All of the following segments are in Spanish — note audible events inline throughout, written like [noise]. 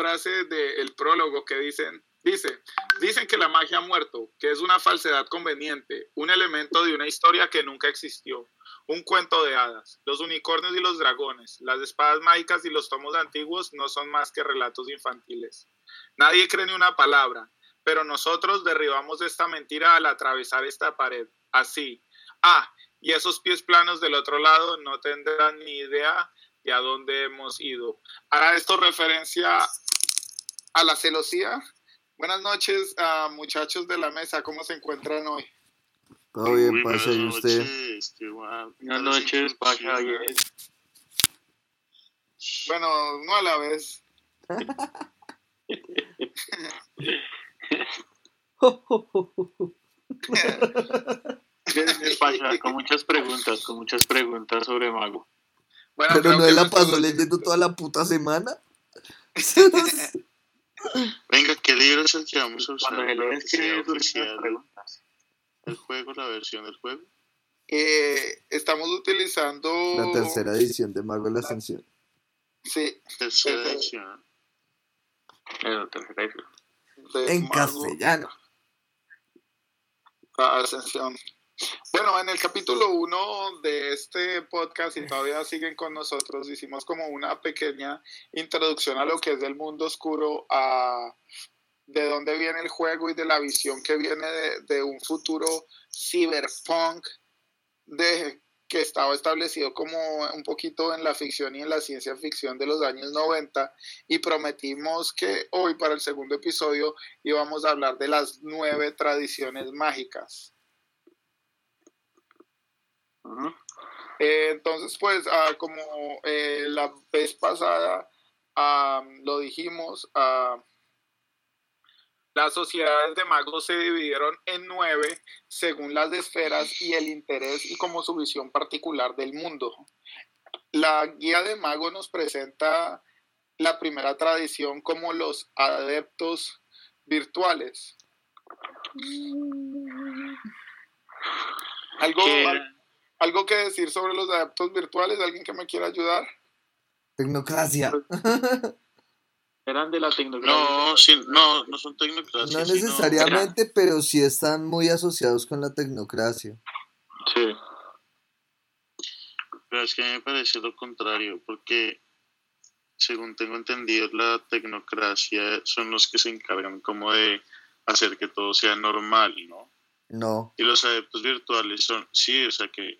con una frase del prólogo que dicen, dice, dicen que la magia ha muerto, que es una falsedad conveniente, un elemento de una historia que nunca existió, un cuento de hadas. Los unicornios y los dragones, las espadas mágicas y los tomos antiguos no son más que relatos infantiles. Nadie cree ni una palabra, pero nosotros derribamos esta mentira al atravesar esta pared. Así. Ah, y esos pies planos del otro lado no tendrán ni idea de a dónde hemos ido. Hará esto referencia a la celosía. Buenas noches, ah, muchachos de la mesa. ¿Cómo se encuentran hoy? Todo bien, Uy, parce, buenas ¿y usted? noches, qué guau. Buenas noches, Pacha. bien. Bueno, no a la vez. Con muchas preguntas, con muchas preguntas sobre Mago. Bueno, Pero no él la pasó leyendo toda la puta semana. [laughs] Venga, ¿qué libro es el que vamos a usar? Cuando se sus oficial, preguntas. el juego, la versión del juego. Eh, estamos utilizando. La tercera edición de Mago de la Ascensión. Sí. Tercera edición. Tercera En Mago. castellano. la ascensión. Bueno, en el capítulo 1 de este podcast, y todavía siguen con nosotros, hicimos como una pequeña introducción a lo que es el mundo oscuro, a de dónde viene el juego y de la visión que viene de, un futuro cyberpunk de que estaba establecido como un poquito en la ficción y en la ciencia ficción de los años 90 y prometimos que hoy para el segundo episodio íbamos a hablar de las nueve tradiciones mágicas. Eh, entonces, pues, ah, como eh, la vez pasada ah, lo dijimos, ah, las sociedades de magos se dividieron en nueve según las esferas y el interés y como su visión particular del mundo. La guía de mago nos presenta la primera tradición como los adeptos virtuales. ¿Algo, Que- al- ¿Algo que decir sobre los adeptos virtuales? ¿Alguien que me quiera ayudar? Tecnocracia. [laughs] Eran de la tecnología. No, sí, no, no son tecnocracias. No sino- necesariamente, pero sí están muy asociados con la tecnocracia. Sí. Pero es que a mí me parece lo contrario, porque según tengo entendido, la tecnocracia son los que se encargan como de hacer que todo sea normal, ¿no? No. Y los adeptos virtuales son, sí, o sea que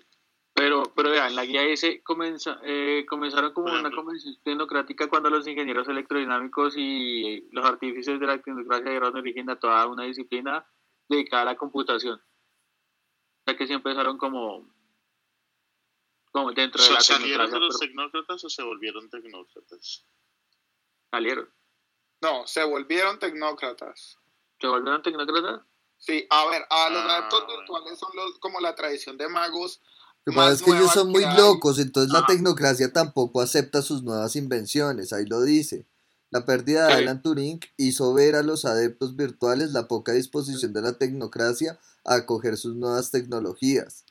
Pero, pero vean, la guía ese comenza, eh, comenzaron como una convención tecnocrática cuando los ingenieros electrodinámicos y los artífices de la tecnocracia dieron origen a toda una disciplina dedicada a la computación. O sea que sí empezaron como, como dentro de ¿sa- la salieron de los pero tecnócratas o se volvieron tecnócratas. salieron. No, se volvieron tecnócratas. ¿Se volvieron tecnócratas? Sí, a ver, a los Ah, adeptos bueno. virtuales son los, como la tradición de magos. Lo que pasa es que ellos son muy hay. locos, entonces la tecnocracia tampoco acepta sus nuevas invenciones, ahí lo dice. La pérdida de Sí. Alan Turing hizo ver a los adeptos virtuales la poca disposición de la tecnocracia a acoger sus nuevas tecnologías.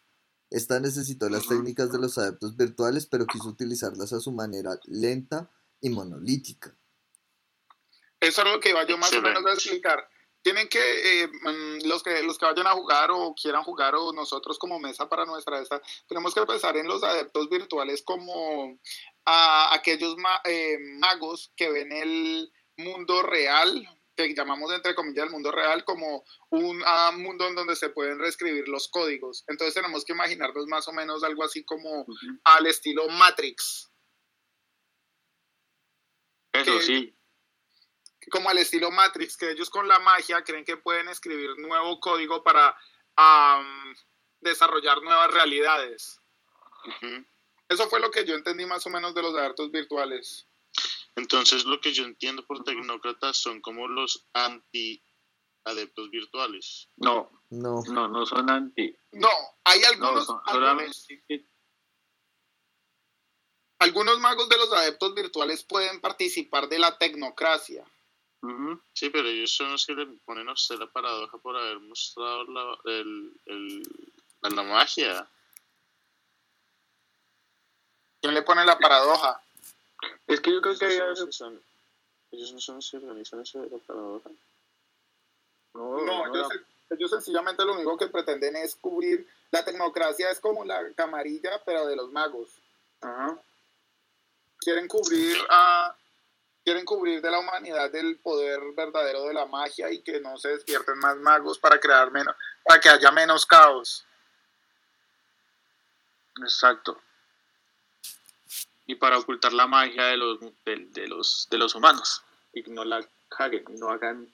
Esta necesitó las técnicas de los adeptos virtuales, pero quiso utilizarlas a su manera lenta y monolítica. Eso es lo que iba yo más o menos a explicar. Tienen que, eh, mm, los que los que vayan a jugar o quieran jugar o nosotros como mesa para nuestra esta, tenemos que pensar en los adeptos virtuales como a aquellos ma- eh, magos que ven el mundo real que llamamos entre comillas el mundo real, como un ah, mundo en donde se pueden reescribir los códigos. Entonces tenemos que imaginarnos más o menos algo así como al estilo Matrix. Eso que- sí. Como al estilo Matrix, que ellos con la magia creen que pueden escribir nuevo código para desarrollar nuevas realidades. Eso fue lo que yo entendí más o menos de los adeptos virtuales. Entonces, lo que yo entiendo por tecnócratas son como los anti-adeptos virtuales. No, No. no, no son anti. No, hay No, algunos, son algunos, solamente. algunos magos de los adeptos virtuales pueden participar de la tecnocracia. Sí, pero ellos son los que le ponen a usted la paradoja por haber mostrado la, el, el- la, la magia. ¿Quién le pone la paradoja? Es que yo creo que Ellos hay- son los que son- ellos no son los que organizan eso de la paradoja. no, No, no, ellos, la- ellos sencillamente lo único que pretenden es cubrir. La tecnocracia es como la camarilla, pero de los magos. Ajá. Quieren cubrir a. Quieren cubrir de la humanidad del poder verdadero de la magia y que no se despierten más magos para crear menos, para que haya menos caos. Exacto. Y para ocultar la magia de los, de, los, de los humanos. Y no la y no hagan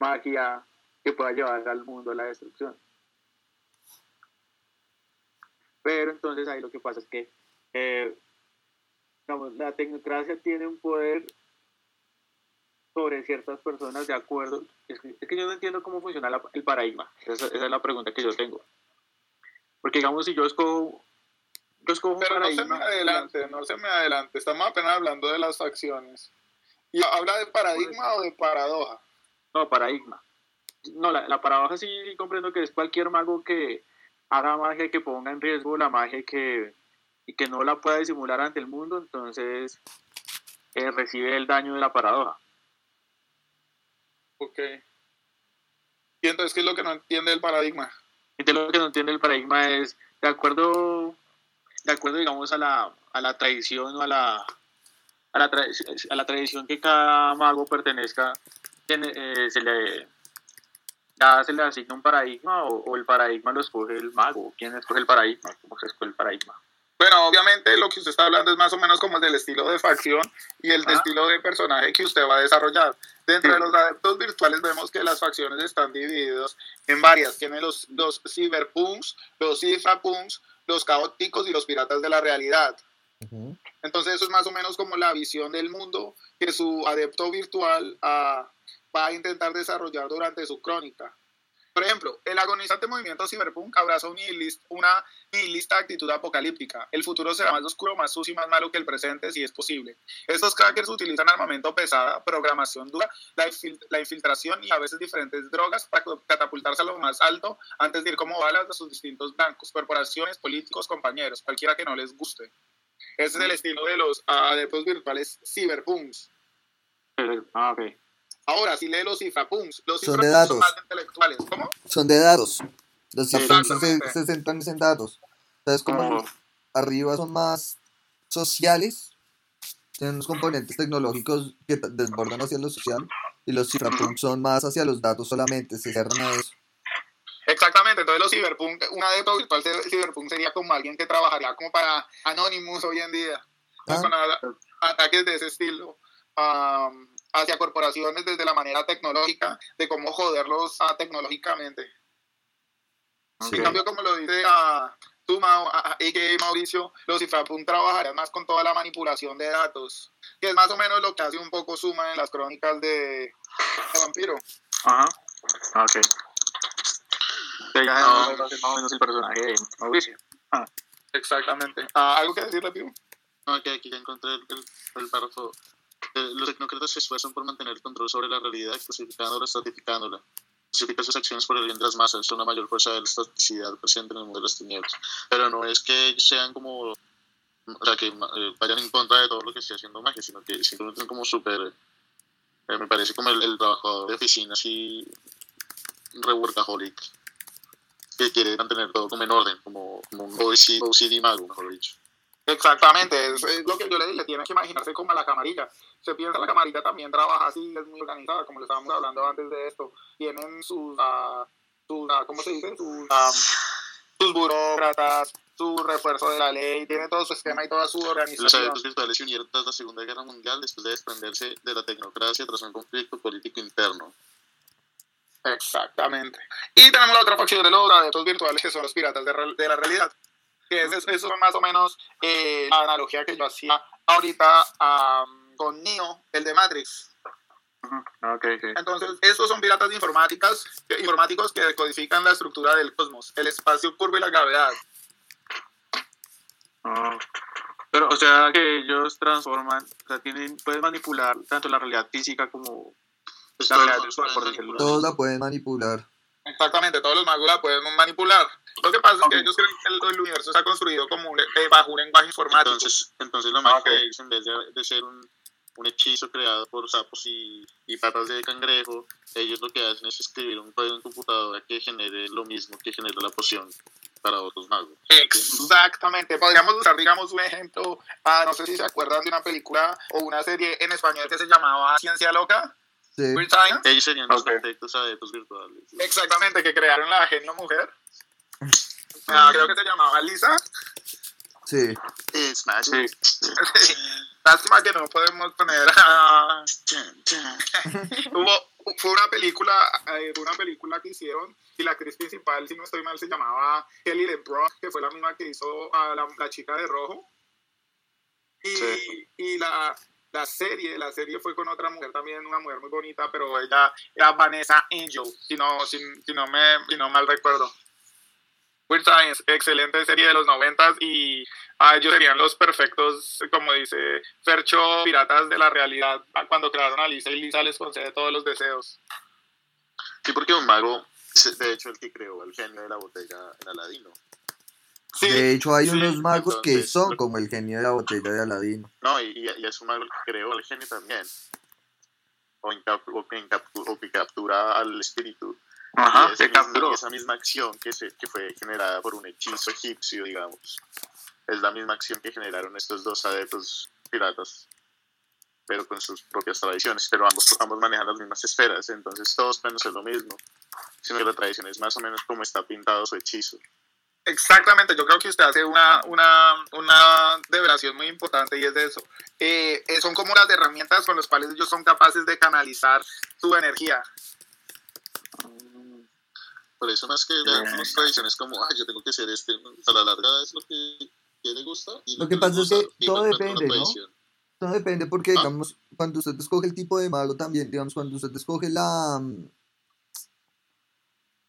magia que pueda llevar al mundo a la destrucción. Pero entonces ahí lo que pasa es que eh, la tecnocracia tiene un poder sobre ciertas personas de acuerdo. Es que, es que yo no entiendo cómo funciona la- el paradigma. Esa, esa es la pregunta que yo tengo. Porque digamos, si yo escojo, yo escojo un Pero no se me paradigma, adelante, no se me adelante. Estamos apenas hablando de las facciones. ¿Y habla de paradigma o de paradoja? No, paradigma. No, la, la paradoja sí comprendo que es cualquier mago que haga magia que ponga en riesgo la magia que, y que no la pueda disimular ante el mundo, entonces eh, recibe el daño de la paradoja. Ok. ¿Y entonces qué es lo que no entiende el paradigma? Entonces lo que no entiende el paradigma es, de acuerdo, de acuerdo digamos, a la, a la tradición o a la, a la, a la tradición que cada mago pertenezca, eh, se le ya se le asigna un paradigma o, o el paradigma lo escoge el mago. ¿Quién escoge el paradigma? ¿Cómo se escoge el paradigma? Bueno, obviamente lo que usted está hablando es más o menos como el del estilo de facción y el de Ah. estilo de personaje que usted va a desarrollar. Dentro de los adeptos virtuales vemos que las facciones están divididas en varias. Tienen los, los cyberpunks, los cifrapunks, los caóticos y los piratas de la realidad. Ujú. Entonces eso es más o menos como la visión del mundo que su adepto virtual ah, va a intentar desarrollar durante su crónica. Por ejemplo, el agonizante movimiento cyberpunk abraza un nihilist- una nihilista actitud apocalíptica. El futuro será más oscuro, más sucio y más malo que el presente si es posible. Estos crackers utilizan armamento pesada, programación dura, la, infil- la infiltración y a veces diferentes drogas para catapultarse a lo más alto antes de ir como balas a sus distintos blancos, corporaciones, políticos, compañeros, cualquiera que no les guste. Ese es el estilo de los adeptos virtuales cyberpunks. [laughs] Ah, ok. Ahora, si lee los cifrapunks, los Son de datos. son más intelectuales. ¿Cómo? Son de datos. Los cifrons se, se centran en datos. Entonces, como arriba son más sociales, tienen unos componentes tecnológicos que desbordan hacia lo social, y los cifrapunks son más hacia los datos solamente, se cierran a eso. Exactamente, entonces los cyberpunk, un adepto virtual de cyberpunk sería como alguien que trabajaría como para Anonymous hoy en día, Ah. con a- ataques de ese estilo am, hacia corporaciones desde la manera tecnológica, de cómo joderlos ah, tecnológicamente. Sí. En cambio, como lo dice a tú, Mao, a-. Mauricio, los cifrapunk trabajarían más con toda la manipulación de datos, que es más o menos lo que hace un poco Suma en las crónicas de, de Vampiro. Ajá. Ah, Ok. Entonces ya Ah. sabemos más o menos el personaje de Mauricio. Exactamente. Ah, ¿Algo que decirle, Piru? No, aquí, aquí ya encontré el, el, el párrafo. Los tecnócratas se esfuerzan por mantener el control sobre la realidad, clasificándola, estratificándola. Justifican sus acciones por el bien de las masas, son la mayor fuerza de la estaticidad presente en el mundo de las tinieblas. Pero no es que sean como. O sea, que eh, vayan en contra de todo lo que esté haciendo magia, sino que simplemente son como súper. eh, me parece como el, el trabajador de oficina, así. re workaholic. Que quiere mantener todo como en orden, como, como un OCD, OCD mago, mejor dicho. Exactamente, es, es lo que yo le dije, tiene que imaginarse como a la camarilla. Se piensa la camarilla también trabaja así, es muy organizada, como le estábamos hablando antes de esto. Tienen sus, ah, sus ah, ¿cómo se dice? Sus, ah, sus burócratas, su refuerzo de la ley, tiene todo su esquema y toda su Los organización. adeptos virtuales se unieron tras la Segunda Guerra Mundial después de desprenderse de la tecnocracia tras un conflicto político interno. Exactamente. Y tenemos la otra facción de los adeptos virtuales que son los piratas de, de la realidad. Que es, eso es más o menos eh, la analogía que yo hacía ahorita am, con Neo, el de Matrix. Ok, ok. Entonces, estos son piratas informáticas, que- informáticos que decodifican la estructura del cosmos, el espacio curvo y la gravedad. Ah, pero, o sea, que ellos transforman, o sea, tienen, pueden manipular tanto la realidad física como Pues La todos realidad los virtual, por decirlo. Todos la pueden manipular. Exactamente, todos los magos la pueden manipular. Lo que pasa es que ellos creen que el, el universo está construido como un, eh, bajo un lenguaje informático. Entonces, entonces magia ok. de ellos, en vez de, de ser un, un hechizo creado por sapos y, y patas de cangrejo, ellos lo que hacen es escribir un código en computadora que genere lo mismo que genera la poción para otros magos. Exactamente. Podríamos usar, digamos, un ejemplo. ah, no sé si se acuerdan de una película o una serie en español que se llamaba Ciencia Loca. Sí. Ellos serían los Ok. perfectos adeptos virtuales. Exactamente, que crearon la genio mujer. Ah, creo que se llamaba Lisa. Sí. Es más, Sí. Lástima que no podemos poner a... [laughs] Hubo, fue una película, eh, fue una película que hicieron y la actriz principal, si no estoy mal, se llamaba Kelly LeBron, que fue la misma que hizo a la, la chica de rojo. Y, Sí. y la, la serie, la serie fue con otra mujer también, una mujer muy bonita, pero ella era Vanessa Angel, si no, si, si no, me, si no mal recuerdo. Weird Science, excelente serie de los noventas y ah, ellos serían los perfectos, como dice Fercho, piratas de la realidad. Ah, Cuando crearon a Lisa y Lisa les concede todos los deseos. Sí, porque un mago, es de hecho, el que creó el genio de la botella en Aladino. Sí, De hecho, hay sí, unos magos que son como el genio de la botella de Aladino. No, y, es un mago el que creó el genio también. O que captura al espíritu. Ajá, capturó. esa misma acción que, se, que fue generada por un hechizo egipcio, digamos, es la misma acción que generaron estos dos adeptos piratas, pero con sus propias tradiciones. Pero ambos, ambos manejan las mismas esferas, entonces todos pueden hacer lo mismo, sino que la tradición es más o menos como está pintado su hechizo. Exactamente, yo creo que usted hace una, una, una develación muy importante y es de eso. Eh, eh, son como las herramientas con las cuales ellos son capaces de canalizar su energía. Por eso más que ver unas tradiciones como, ah, yo tengo que ser este, a la larga es lo que, que le gusta. Y Lo que pasa es que todo depende, ¿no? Todo depende porque, ¿Ah? digamos, cuando usted escoge el tipo de mago también, digamos, cuando usted escoge la... mm,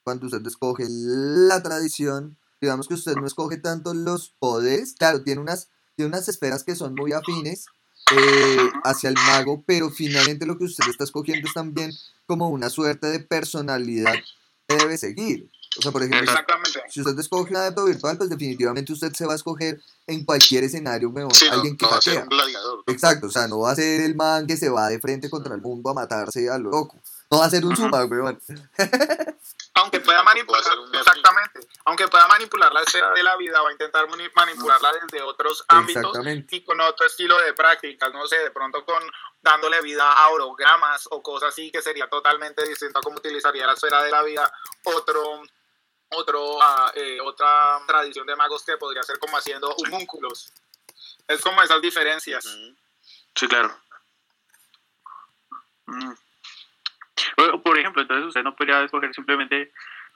Cuando usted escoge la tradición, digamos que usted no escoge tanto los poderes, claro, tiene unas, tiene unas esferas que son muy afines eh, hacia el mago, pero finalmente lo que usted está escogiendo es también como una suerte de personalidad debe seguir. O sea, por ejemplo, si usted escoge un adepto virtual, pues definitivamente usted se va a escoger en cualquier escenario, weón, Sí, no, alguien que no va a ser hackea. un gladiador. ¿no? Exacto, o sea, no va a ser el man que se va de frente contra el mundo a matarse a lo loco. No va a ser un suma, weón. [laughs] Aunque pueda manipular, exactamente, aunque pueda manipular la esfera de la vida, va a intentar mani- manipularla desde otros ámbitos y con otro estilo de prácticas, no sé, de pronto con dándole vida a orogramas o cosas así que sería totalmente distinto a cómo utilizaría la esfera de la vida otro otro ah, eh, otra tradición de magos que podría ser como haciendo homúnculos. Es como esas diferencias. Sí, claro. Mm. Por ejemplo, entonces usted no podría escoger simplemente,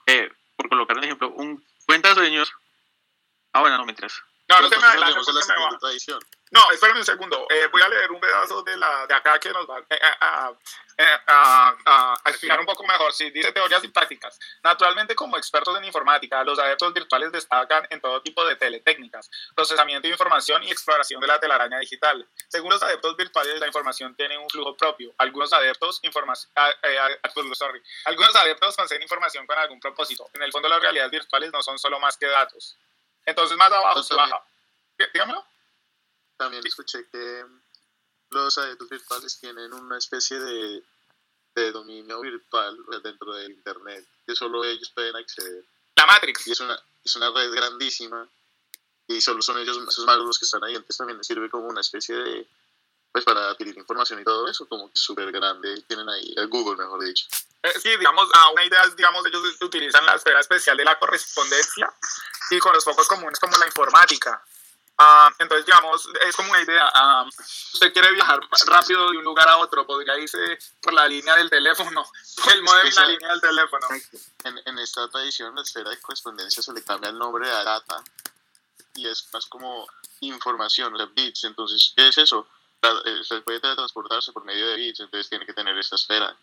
eh, por colocar un ejemplo, un cuenta sueños. Ah, bueno, no mentiras. No, no se me adelante. No, espérame un segundo. Eh, voy a leer un pedazo de, la, de acá que nos va eh, a, a- eh, a- a- a explicar un poco mejor. Sí, dice teorías y prácticas. Naturalmente, como expertos en informática, los adeptos virtuales destacan en todo tipo de teletécnicas, procesamiento de información y exploración de la telaraña digital. Según los adeptos virtuales, la información tiene un flujo propio. Algunos adeptos, informa- ah, eh, ah, pues, sorry. Algunos adeptos conceden información con algún propósito. En el fondo, las realidades virtuales no son solo más que datos. Entonces, más abajo se baja. ¿Qué? Dígamelo. También escuché que los adeptos virtuales tienen una especie de, de dominio virtual dentro del Internet que solo ellos pueden acceder. La Matrix. Y es una, es una red grandísima y solo son ellos, esos magos los que están ahí, entonces también les sirve como una especie de, pues para adquirir información y todo eso, como que súper grande, tienen ahí el Google, mejor dicho. Eh, sí, digamos, a una idea es, digamos, ellos utilizan la esfera especial de la correspondencia y con los focos comunes como la informática. Ah, entonces, digamos, es como una idea. ah, usted quiere viajar rápido de un lugar a otro, podría irse por la línea del teléfono, [laughs] el modem y la línea del teléfono. En, en esta tradición, la esfera de correspondencia se le cambia el nombre a data y es más como información, o sea, bits. Entonces, ¿qué es eso? Eh, Se puede teletransportarse por medio de bits, entonces tiene que tener esta esfera.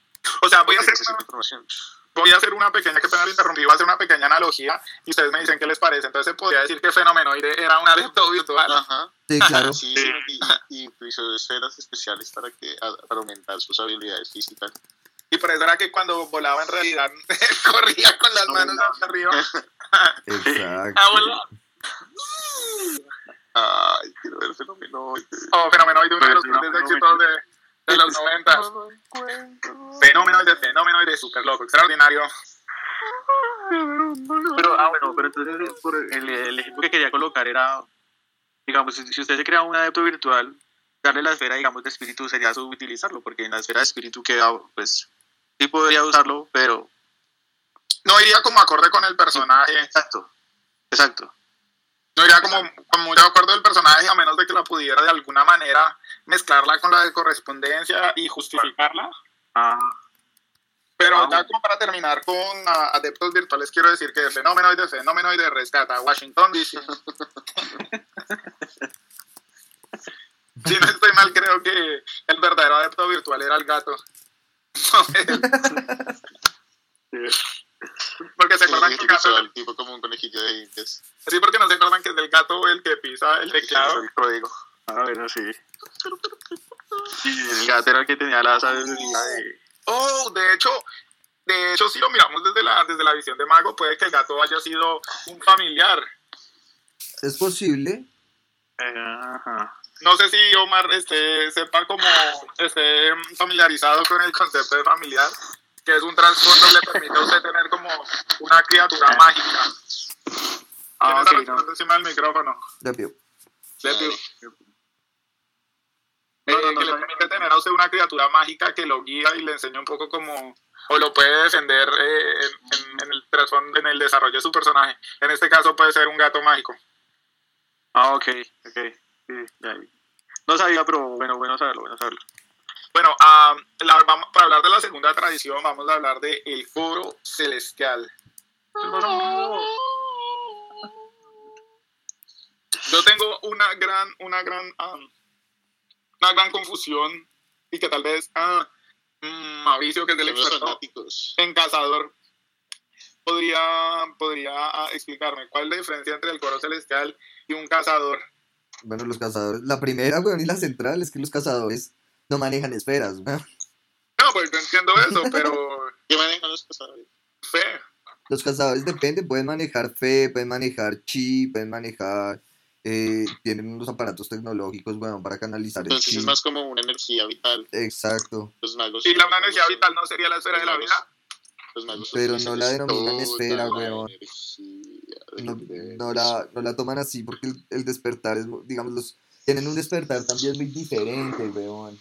O sea, voy a hacer una, información. voy a hacer una pequeña, que pena lo interrumpí, voy a hacer una pequeña analogía y ustedes me dicen qué les parece. Entonces, se podría decir que Fenomenoide era un adepto virtual. Ajá. Sí, claro. Sí, y, y, y utilizó esferas especiales para, que, para aumentar sus habilidades físicas. Y por eso era que cuando volaba en realidad [laughs] corría con las manos hacia arriba. [laughs] Exacto. Ah, volaba. Ay, quiero ver fenomenoide. Oh, Fenomenoide, uno de los grandes éxitos de, de los 90. Fenomenoide, Fenomenoide, súper loco, extraordinario. Pero, ah, bueno, pero entonces por el, el ejemplo que quería colocar era, digamos, si, si usted se crea un adepto virtual, darle la esfera, digamos, de espíritu sería subutilizarlo, porque en la esfera de espíritu queda, pues, sí podría usarlo, pero... No iría como acorde con el personaje. Exacto, exacto. No iría como, como de acuerdo del personaje, a menos de que la pudiera de alguna manera mezclarla con la de correspondencia y justificarla. Ah, Pero Ah, ya como para terminar con ah, adeptos virtuales, quiero decir que Fenomenoide, Fenomenoide rescata a Washington DC. [laughs] si no estoy mal, creo que el verdadero adepto virtual era el gato. [laughs] se acuerdan que el tipo como un conejillo de dientes. sí, porque no se acuerdan que es el gato el que pisa el teclado. El código. ah, bueno, sí. Sí, el gato era el que tenía la sabiduría de... Oh, de hecho, de hecho, si lo miramos desde la, desde la visión de Mago, puede que el gato haya sido un familiar. Es posible. Ajá. No sé si Omar este, sepa cómo esté familiarizado con el concepto de familiar, que es un trasfondo que le permite a usted tener como una criatura mágica. Ah, ok, no. encima del micrófono. Rápido. Lepiu. No, no, Eh, no, que le no. permite tener a usted una criatura mágica que lo guía y le enseña un poco como o lo puede defender eh, en, en- en el trasfondo, en el desarrollo de su personaje. En este caso puede ser un gato mágico. Ah, ok, ok. Sí, ya. No sabía, pero bueno, bueno saberlo, bueno saberlo. Bueno, ah, la- vamos- para hablar de la segunda tradición, vamos a hablar de el coro celestial. Yo tengo una gran, una gran, ah, una gran confusión y que tal vez ah, mm, Mauricio, que es el experto en cazador, podría, podría ah, explicarme cuál es la diferencia entre el coro celestial y un cazador. Bueno, los cazadores. La primera, weón, y la central es que los cazadores no manejan esferas, weón. No, pues yo entiendo eso, pero [laughs] ¿Qué manejan los cazadores? fe. Los cazadores depende, pueden manejar fe, pueden manejar chi, pueden manejar. eh, tienen unos aparatos tecnológicos, bueno, para canalizar el Entonces chi. es más como una energía vital. Exacto. Los magos. Y la energía vital no sería la esfera de la vida. Los magos Pero no la denominan esfera, weón. No, no la, no la toman así porque el, el despertar es, digamos, los, tienen un despertar también muy diferente, weón.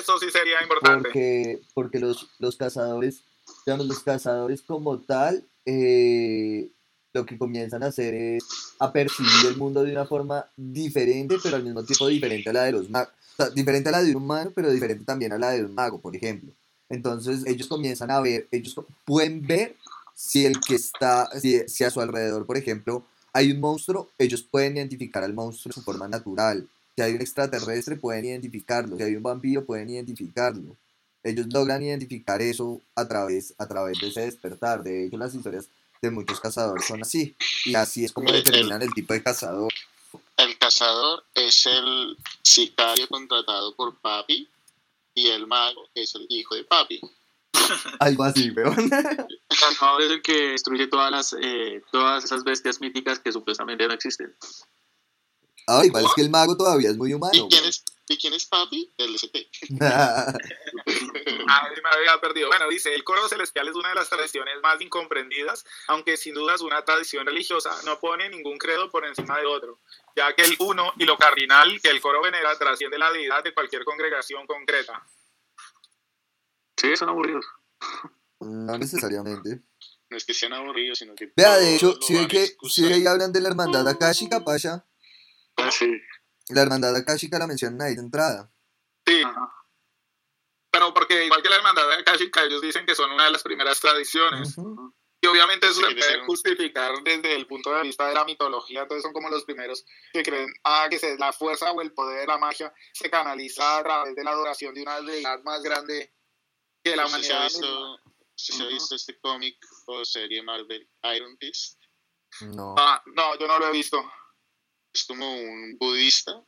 Eso sí sería importante. Porque, porque los, los cazadores, digamos, los cazadores como tal, eh, lo que comienzan a hacer es a percibir el mundo de una forma diferente, pero al mismo tiempo diferente a la de los magos. Diferente a la de un humano, pero diferente también a la de un mago, por ejemplo. Entonces ellos comienzan a ver, ellos pueden ver si el que está, si, si a su alrededor, por ejemplo, hay un monstruo, ellos pueden identificar al monstruo en su forma natural. Si hay un extraterrestre, pueden identificarlo. Si hay un vampiro, pueden identificarlo. Ellos logran identificar eso a través, a través de ese despertar. De hecho, las historias de muchos cazadores son así. Y así es como determinan el tipo de cazador. El cazador es el sicario contratado por papi y el mago es el hijo de papi. [laughs] Algo así, weón. [laughs] El cazador es el que destruye todas las eh, todas esas bestias míticas que supuestamente no existen. Ah, igual es que el mago todavía es muy humano. ¿Y quién es, ¿Y quién es papi? El ST. Ah, [laughs] me había perdido. Bueno, dice, el coro celestial es una de las tradiciones más incomprendidas, aunque sin duda es una tradición religiosa. No pone ningún credo por encima de otro, ya que el uno y lo cardinal que el coro venera trasciende la deidad de cualquier congregación concreta. Sí, son aburridos. no necesariamente. No es que sean aburridos, sino que. Vea, de hecho, si ve que si hablan de la hermandad Akashica, Pasha, Ah, sí. la hermandad Akashica la mencionan ahí de entrada. Sí, Ajá. pero porque igual que la hermandad de Akashica, ellos dicen que son una de las primeras tradiciones. Y obviamente eso Sí, se que puede justificar desde el punto de vista de la mitología. Entonces son como los primeros que creen ah, que se, la fuerza o el poder de la magia se canaliza a través de la adoración de una deidad más grande que la ¿Usted se ha humanidad. visto, se ha visto este cómic o serie Marvel Iron Fist? No. Ah, no, yo no lo he visto. Es como un budista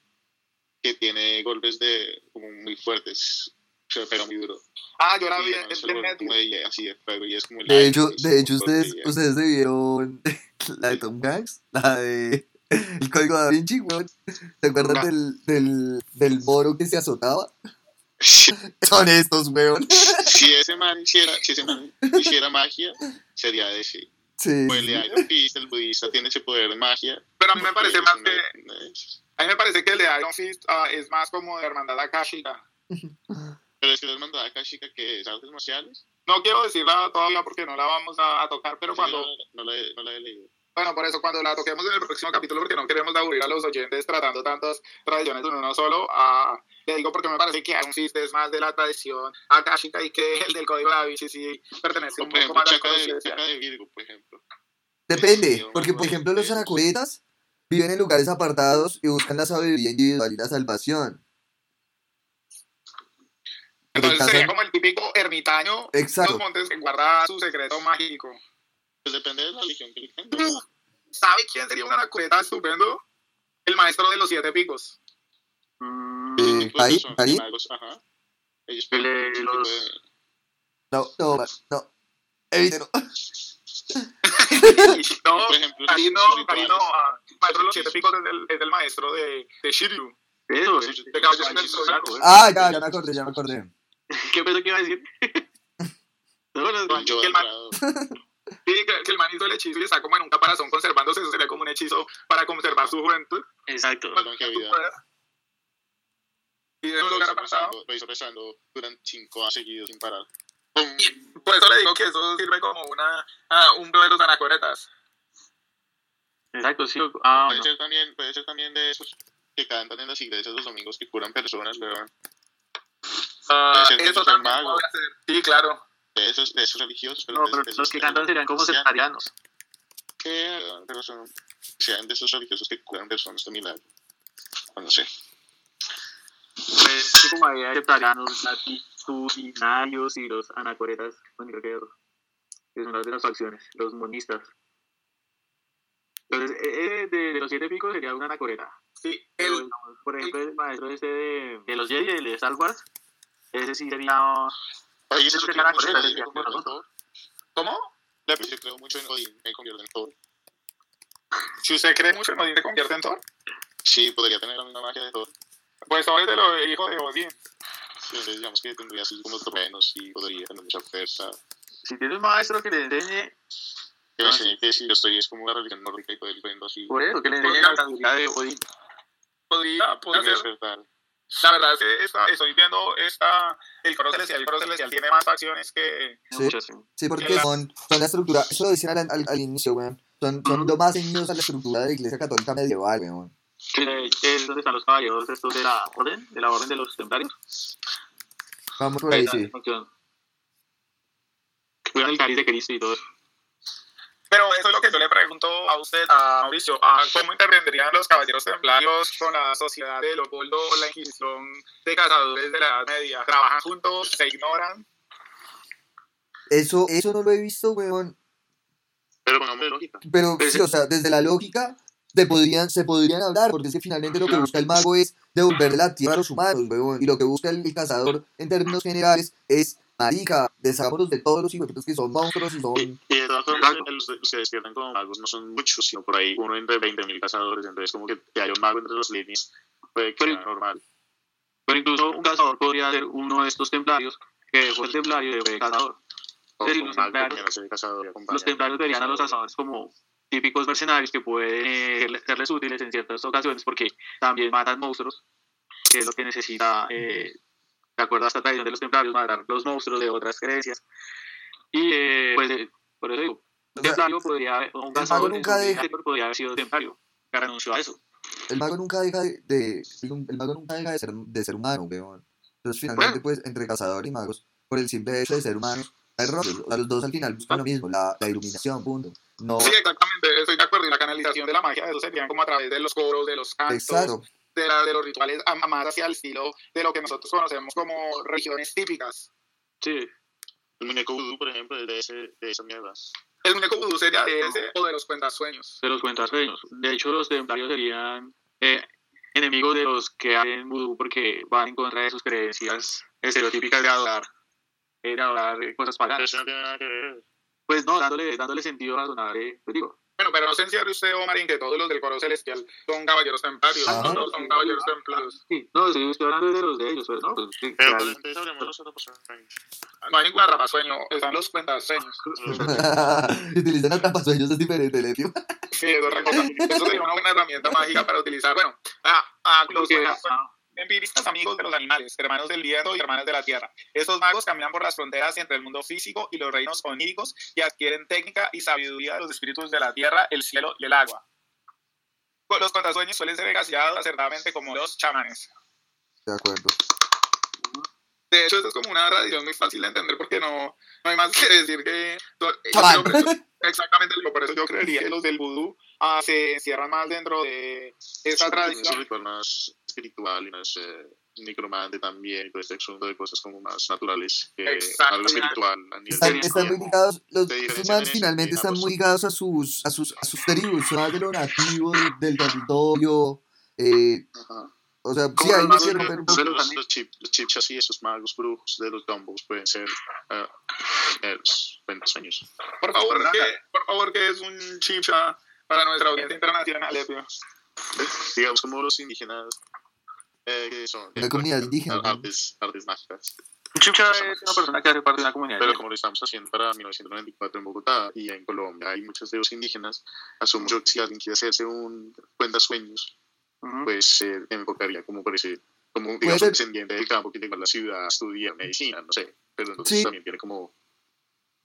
que tiene golpes de como muy fuertes, se pega muy duro. Ah, yo la vi como de, así de fuego y es como el De Iron hecho, de hecho ustedes, ustedes se vieron [laughs] la de Tom Hanks, la de [laughs] el código da Vinci, weón. ¿Te acuerdas Ah. del, del, del moro que se azotaba? Son [laughs] estos, weón. si ese man hiciera, si ese man hiciera magia, sería de ese. Sí. O el de Iron Fist, el budista tiene ese poder de magia. Pero a mí me parece es más que. A mí me parece que el de Iron Fist ah, es más como de hermandad Akashica. Pero es que la hermandad Akashica que es artes marciales. No quiero decirla todavía porque no la vamos a, a tocar, pero cuando. No, la, he- no la he leído. Bueno, por eso cuando la toquemos en el próximo capítulo, porque no queremos aburrir a los oyentes tratando tantas tradiciones en uno solo, ah, le digo porque me parece que Fist es más de la tradición akashica y que el del código da Vinci sí pertenece un poco más a la de, conciencia. De Virgo, por ejemplo. Depende, porque por ejemplo los anacoretas viven en lugares apartados y buscan la sabiduría individual y la salvación. Entonces sería como el típico ermitaño de Exacto. los montes que guarda su secreto mágico. Pues depende de la religión que le tenga. ¿Sabe quién sería un anacoreta estupendo? El maestro de los siete picos. Mm, Eh, de ahí, personas, ahí. magos, ajá. Ellos los- de- No, no, no. Evítelo. [laughs] no, Por ejemplo, ahí no, ahí no. ah, el maestro de los siete picos es el, es el maestro de, de Shiryu. Eso, Sí, eh. sí, De caballos sí, en el sí, zodiaco. sí, Ah, ya, ya me acordé, ya me acordé. ¿Qué pensó que iba a decir? [laughs] no, Yo el. Sí, que, que el man hizo el hechizo y está como en un caparazón conservándose. Eso sería como un hechizo para conservar su juventud. Exacto. La longevidad. Y de Lo hizo rezando- Lo hizo rezando durante cinco años seguidos sin parar. ¡Pum! Por eso le digo que eso sirve como una, ah, un de los anacoretas. Exacto, sí. Ah, Puede no. ser también, puede ser también de esos que cantan en las iglesias los domingos que curan personas, ¿verdad? Ah, Puede ser que eso sea también mago. puede ser. Sí, claro. De esos, de esos religiosos. No, pero de esos los que cantan serían como sectarianos. que, pero son- sean de esos religiosos que curan personas de milagro. O no sé. Pues, sí, como hay sectarianos, latitudinarios y los anacoretas, bueno, creo que son las de las facciones, los monistas. Entonces, eh, eh, de, de los siete picos sería una anacoreta. Sí, Pero, el, digamos, por ejemplo, el maestro este de, de los Jedi, el de Star Wars, ese sí sería... Eso que creo mucho en él, Odín, me como convierto en nosotros. Thor. ¿Cómo? Pues Yo creo mucho en Odín, me convierto en Thor. Si usted cree mucho en Odín, se convierte en Thor. Sí, podría tener la misma magia de Thor. Pues Thor es de los hijos de Odín. Entonces, digamos que tendría así como truenos y podría tener mucha fuerza. Si tiene un maestro que le enseñe, Yo Ah, sé que si yo estoy es como una religión nórdica y poder verlo así. por eso, que le enseñe la sabiduría de Odín. Podría, podría. La verdad es que esta- estoy viendo esta, el coro celestial. El coro celestial tiene más facciones que. Sí. Sí. Porque son, son la estructura, eso lo decían al, al, al inicio, weón. Son, son lo más unidos a la estructura de la iglesia católica medieval, weón. Que es donde están los caballeros estos de la orden, de la orden de los templarios. Vamos por ahí, sí. cuidan el cariz de Cristo y todo eso. Pero eso es lo que yo le pregunto a usted, a Mauricio. ¿a ¿Cómo intervendrían los caballeros templarios con la sociedad de Leopoldo o la Inquisición de cazadores de la Edad Media? ¿Trabajan juntos? ¿Se ignoran? Eso, eso no lo he visto, weón. Pero con nombre de lógica. Pero Pues- sí, o sea, desde la lógica te podrían, se podrían hablar, porque es que finalmente lo que busca el mago es devolverle la tierra a los humanos, weón. Y lo que busca el, el cazador en términos generales es, marica, deshagámonos de todos los hijos que son monstruos y son... Y de todas formas, los que despiertan como magos no son muchos, sino por ahí uno entre 20.000 cazadores. Entonces, como que, que haya un mago entre los líneas puede que sea normal. Pero incluso un cazador podría ser uno de estos templarios, que fue el templario y fue cazador. O un los templarios- cazador y. Los templarios verían a los cazadores como típicos mercenarios que pueden eh, serles útiles en ciertas ocasiones porque también matan monstruos, que es lo que necesita, eh, de acuerdo a esta tradición de los templarios, matar los monstruos de otras creencias. Y eh, pues eh, por eso digo, un templario podría, o un mago cazador nunca deja- podría haber sido templario, que renunció a eso. El mago nunca deja de, de- el mago nunca deja de ser, de ser humano, weón. Entonces finalmente pues entre cazador y magos, por el simple hecho de ser humanos, hay errores. O sea, los dos al final buscan lo mismo, la, la iluminación, punto. No, Sí, exactamente, estoy de acuerdo. Y la canalización de la magia, eso sería como a través de los coros, de los cantos, exacto. De, la- de los rituales, a- más hacia el estilo de lo que nosotros conocemos como religiones típicas. Sí, El muñeco vudú, por ejemplo, de, ese, de esa mierda. El muñeco vudú sería de ese o de los cuentasueños. de los cuentasueños. De hecho, los templarios serían eh, enemigos de los que hacen vudú porque van en contra de sus creencias estereotípicas de adorar, eh, de adorar eh, cosas paganas. Pues no, dándole, dándole sentido razonable, pues digo. Bueno, pero no se encierre usted, Omar, en que todos los del coro celestial son caballeros templarios. Ajá. No todos son caballeros templarios. Sí, no, estoy, estoy hablando de los de ellos, pero no, pues, sí, Pero claro. pues, atrapasueños. No hay ningún atrapasueño, están los cuentasueños. Si [laughs] utilizan atrapasueños es diferente, Letio. Sí, es otra cosa. Eso sería una buena herramienta mágica para utilizar. Bueno, a, a los ah, empiristas amigos de los animales, hermanos del viento y hermanos de la tierra. Estos magos caminan por las fronteras entre el mundo físico y los reinos oníricos y adquieren técnica y sabiduría de los espíritus de la tierra, el cielo y el agua. Los contrasueños suelen ser encaseados acertadamente como los chamanes. De acuerdo. De hecho, esto es como una tradición muy fácil de entender porque no, no hay más que decir que- [laughs] Exactamente, por eso yo creería que los del vudú ah, se encierran más dentro de esta Es un tradición. ritual más espiritual y más eh, necromante también, todo este asunto de cosas como más naturales que Exacto. algo espiritual. Están, están muy ligados, los de finalmente esa, están pues. muy ligados a sus, a sus, a sus tribus, son más de lo nativo del, territorio. Eh, Ajá. o sea, sí, los un Los, los, los, chip, los chipchas y esos magos brujos de los dumbos pueden ser eh, eh, los sueños. Por favor, que, por favor, que es un chicha para nuestra audiencia internacional, Epio. Digamos como los indígenas eh, que son Una comunidad indígena, artes, artes mágicas. un chucha es una persona que hace parte de una comunidad. Pero como lo estamos haciendo para 1994 en Bogotá y en Colombia hay muchos de los indígenas, asumo yo que si alguien quiere hacerse un cuenta sueños, Ujú. pues se enfocaría como por ese, como un digamos, ser- descendiente del campo que tenga en la ciudad, estudia medicina, no sé, pero entonces Sí. también tiene como,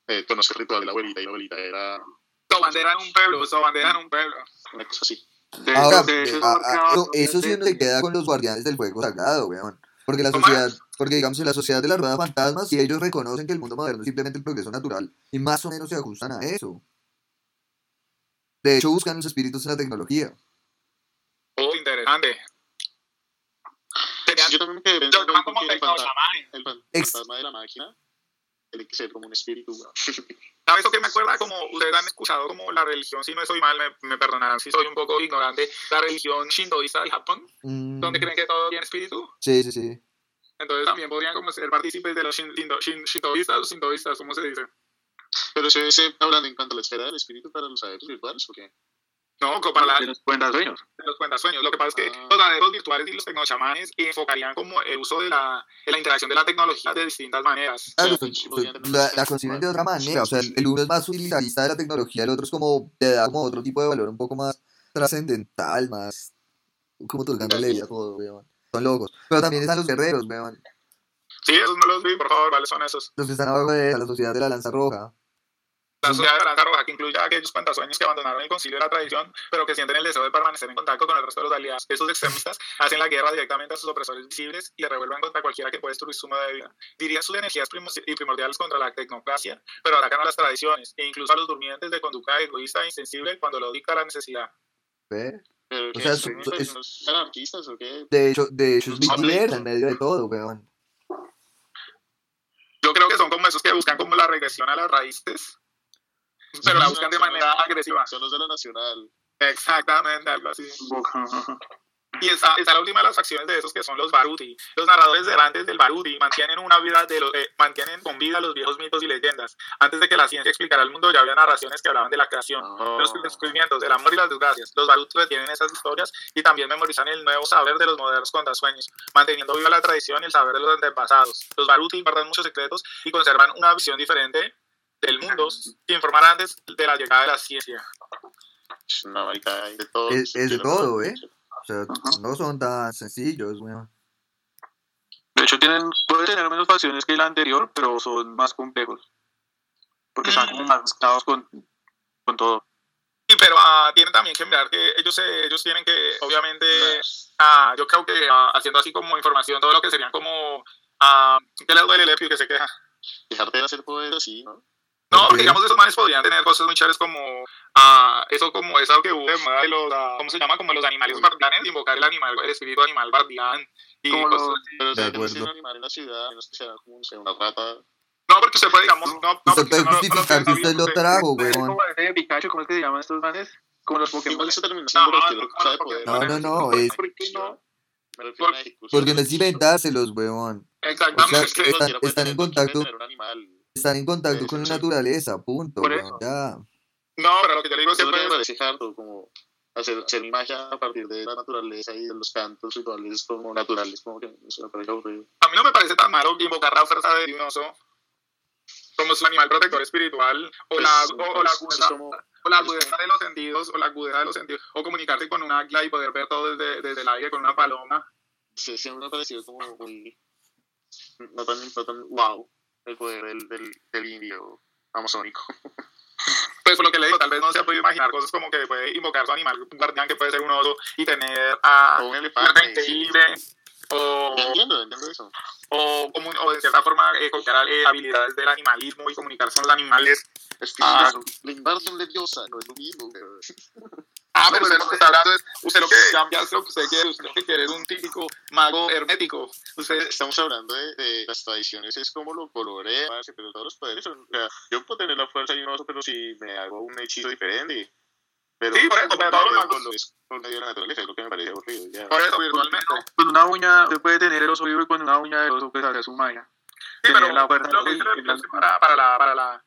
eh, conoce el ritual de la abuelita y la abuelita era So bandera en un pueblo, so bandera en un pueblo. una cosa así. De- Ahora, de eh, a- eso, eso sí uno se queda con los guardianes del fuego sagrado, weón. Porque la ¿Cómo sociedad, porque digamos en la sociedad de la rueda de fantasmas, si ellos reconocen que el mundo moderno es simplemente el progreso natural, y más o menos se ajustan a eso. De hecho, buscan los espíritus en la tecnología. Oh, interesante. Yo también yo como el, fanta- tecnochamanes. el fantasma de la máquina tiene que ser como un espíritu. weón. [laughs] ¿Sabes lo que me acuerda? Como ustedes han escuchado como la religión, si no estoy mal, me, me perdonarán si soy un poco ignorante, la religión shintoísta de Japón, Mm, donde creen que todo tiene espíritu. Sí, sí, sí. Entonces también podrían como ser partícipes de los shin- shindo- shin- shintoístas o sintoístas, ¿cómo se dice? Pero eso es eh, hablando en cuanto a la esfera del espíritu para los adeptos virtuales, ¿o qué? No, como para la, de los cuentasueños. de los cuentasueños. Lo que pasa es que Ah. los adeptos virtuales y los tecnochamanes enfocarían como el uso de la, de la interacción de la tecnología de distintas maneras. Claro, sea, pues, la, la conciben de otra manera. O sea, el, uno es más utilitarista de la tecnología, el otro es como, le da como otro tipo de valor un poco más trascendental, más como tocándole a todo, weón. Son locos. Pero también están los guerreros, weón. Sí, esos no los vi, por favor, ¿cuáles son esos? Los que están abajo de la sociedad de la lanza roja. La sociedad de la Roja, que incluye a aquellos cuentasueños que abandonaron el concilio de la tradición, pero que sienten el deseo de permanecer en contacto con el resto de los aliados. Estos extremistas hacen la guerra directamente a sus opresores visibles y le revuelven contra cualquiera que pueda destruir su modo de vida. Dirían sus energías primos- y primordiales contra la tecnocracia, pero atacan a las tradiciones e incluso a los durmientes de conducta egoísta e insensible cuando lo dicta la necesidad. ¿Ve? Pero, O ¿qué? sea, ¿Son es- es- unos anarquistas o qué? De hecho, de hecho es diversa en medio de todo, weón. Yo creo que son como esos que buscan como la regresión a las raíces, pero la buscan de manera agresiva. Son los de la Nacional. Exactamente, algo así. Y está, está la última de las facciones de esos que son los Baruti. Los narradores errantes del Baruti mantienen una vida de los, eh, mantienen con vida los viejos mitos y leyendas. Antes de que la ciencia explicara el mundo, ya había narraciones que hablaban de la creación, los descubrimientos, del amor y las desgracias. Los Baruti retienen esas historias y también memorizan el nuevo saber de los modernos contrasueños, manteniendo viva la tradición y el saber de los antepasados. Los Baruti guardan muchos secretos y conservan una visión diferente del mundo que informar antes de la llegada de la ciencia. No, marica, hay de todo. Es, es de todo, ¿eh? O sea, no son tan sencillos, weón. De hecho, tienen, puede tener menos facciones que la anterior, pero son más complejos. Porque están como más mezclados con, con todo. Sí, pero ah, tienen también que mirar que ellos, eh, ellos tienen que, obviamente, ah, yo creo que ah, haciendo así como información, todo lo que serían como, ah, ¿qué le duele el Epi que se queja? Dejarte de hacer poder así, ¿no? No, Ok. digamos, esos manes podrían tener cosas muy chéveres como, ah, eso como eso que hubo de moda de los, ah, ¿cómo se llama? Como los animales guardianes, invocar el animal, el espíritu animal guardián. Y Como cosas los- así. Pero De si tenemos acuerdo. un animal en la ciudad, menos que sea como no sé, una rata. No, porque usted digamos, no, no Usted puede no- no- no- justificar que no- usted lo no- trajo, weón. como Pikachu, ¿cómo es que se llaman estos manes? Como los Pokémon. No, no, no. No, no, no, es- ¿Por qué no? Porque no es inventárselos, weón. Exactamente. O sea, es que- están- Cualquiera puede están en tener- puede contacto. Están en contacto con la Sí. naturaleza, punto, eso. Ya. no, pero lo que yo le digo siempre me es, parece harto, como hacer, hacer magia a partir de la naturaleza y de los cantos rituales como naturales, como que eso me parece aburrido. a mí no me parece tan malo invocar la fuerza de un oso como su animal protector espiritual o la, Pues, o, o la pues, agudeza, como- o la agudeza de los sentidos o la agudeza de los sentidos o comunicarte con un águila y poder ver todo desde, desde el aire con una paloma sí, siempre me ha parecido como muy no tan, no tan wow el poder del, del, del indio amazónico. [laughs] Pues por lo que le digo tal vez no se ha podido imaginar cosas como que puede invocar su animal guardián que puede ser un oso y tener a un elefante. increíble o, entiendo entiendo eso. o, como, o de cierta forma eh, copiar eh, habilidades del animalismo y comunicarse con los animales. Es que Ah. la invasión de diosa no es lo mismo pero- [laughs] Ah, pero usted lo que está hablando es, usted lo que cambia es lo que usted quiere, usted lo que quiere es un típico mago hermético. Usted, estamos hablando de, de las tradiciones es como lo colorea pero todos los poderes son, o sea, yo puedo tener la fuerza y un oso pero si me hago un hechizo diferente pero Sí, por eso, pero todos los magos- por lo- es por medio de la naturaleza es lo que me parece aburrido ya. por eso virtualmente. Con una uña, usted puede tener el oso vivo y con una uña del oso puede hacer su magia. Sí, pero la fuerza lo que dice el- la- para, para, la, para, la,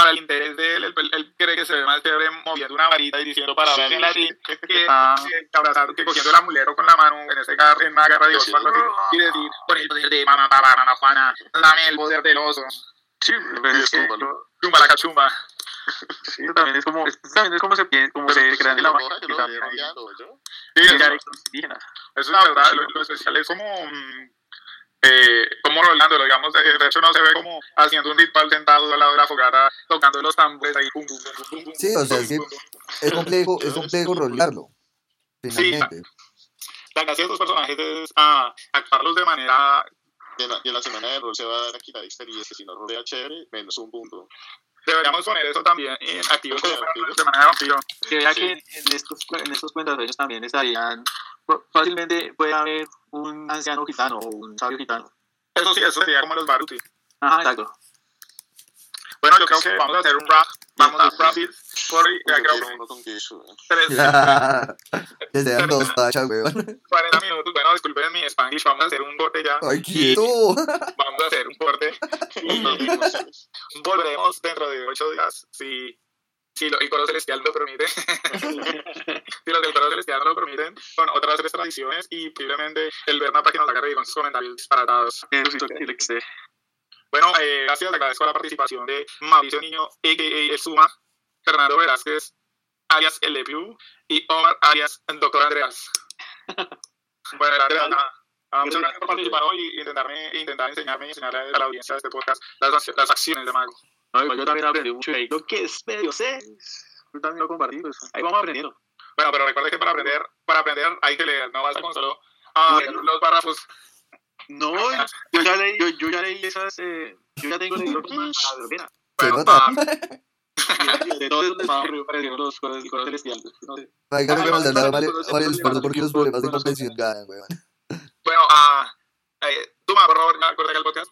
para el interés de él, él, él cree que se ve más chévere moviendo una varita y diciendo para Sí. hablar en latín que, Ah. que, abrazar- que cogiendo el amulero con la mano en ese gar, en una garra de así, y decir con el poder de mamá, papá, mamá Juana, dame el poder del oso, Sí, pero es que escúpalo. chumba la cachumba. sí, también es como, es- también es como se piensa, como se crean en la magia. Que Sí, indígenas. Es una verdad, lo, lo especial es como, mm, eh, como Rolando, digamos, de, hecho no se ve como haciendo un ritual sentado al lado de la fogata, tocando los tambores ahí, pum, pum, pum, pum, pum, pum, Sí, o sea, pum, es complejo, es complejo rolearlo. Finalmente. La gracia de estos personajes es ah, actuarlos de manera, y en la, y en la semana de rol se va a quitar experiencia si no rolea chévere menos un punto deberíamos poner eso también en activos como de manera vampiro. Que vea Sí. que en estos, en estos cuentasueños también estarían, fácilmente puede haber un anciano gitano o un sabio gitano. Eso sí, eso sería como los Baruti. Ajá, exacto. Bueno, yo creo que vamos a hacer un rap, vamos a hacer que uno con queso eh. [laughs] tres, que sean dos tachas, weón. 40 minutos, bueno, disculpen mi Spanish, vamos a hacer un corte ya, ¡Ay, quieto! vamos a hacer un corte. Volveremos dentro de ocho días, si, si lo- el coro celestial lo permite, [laughs] si los del coro celestial lo permiten, con otras tres tradiciones y posiblemente el Berna para que nos haga reír con sus comentarios disparatados. Esté. Bueno, eh, gracias, agradezco la participación de Mauricio Niño, a.k.a. El Suma, Fernando Velázquez, alias El Lepiu, y Omar, alias Doctor Andreas. [laughs] Bueno, gracias. Ah, muchas gracias por participar hoy y intentarme, intentar enseñarme y enseñarle a la audiencia de este podcast las, las acciones de Mago. No, yo también aprendí mucho ahí. Lo que es medio sé. Yo también lo compartí, pues ahí vamos aprendiendo. Bueno, pero recuerde que para aprender, para aprender hay que leer, no basta con solo ah, Bueno. los párrafos. No, yo ya leí, yo, yo ya leí esas, eh, yo ya tengo leído Bueno, ah, De todos me los coros del coro celestial. No sé. Ah, nos no, dan no, el no, no, esfuerzo no, porque los problemas de comprensión ganan, weón. Bueno ah, eh, tú, Ma, por favor, acá el podcast.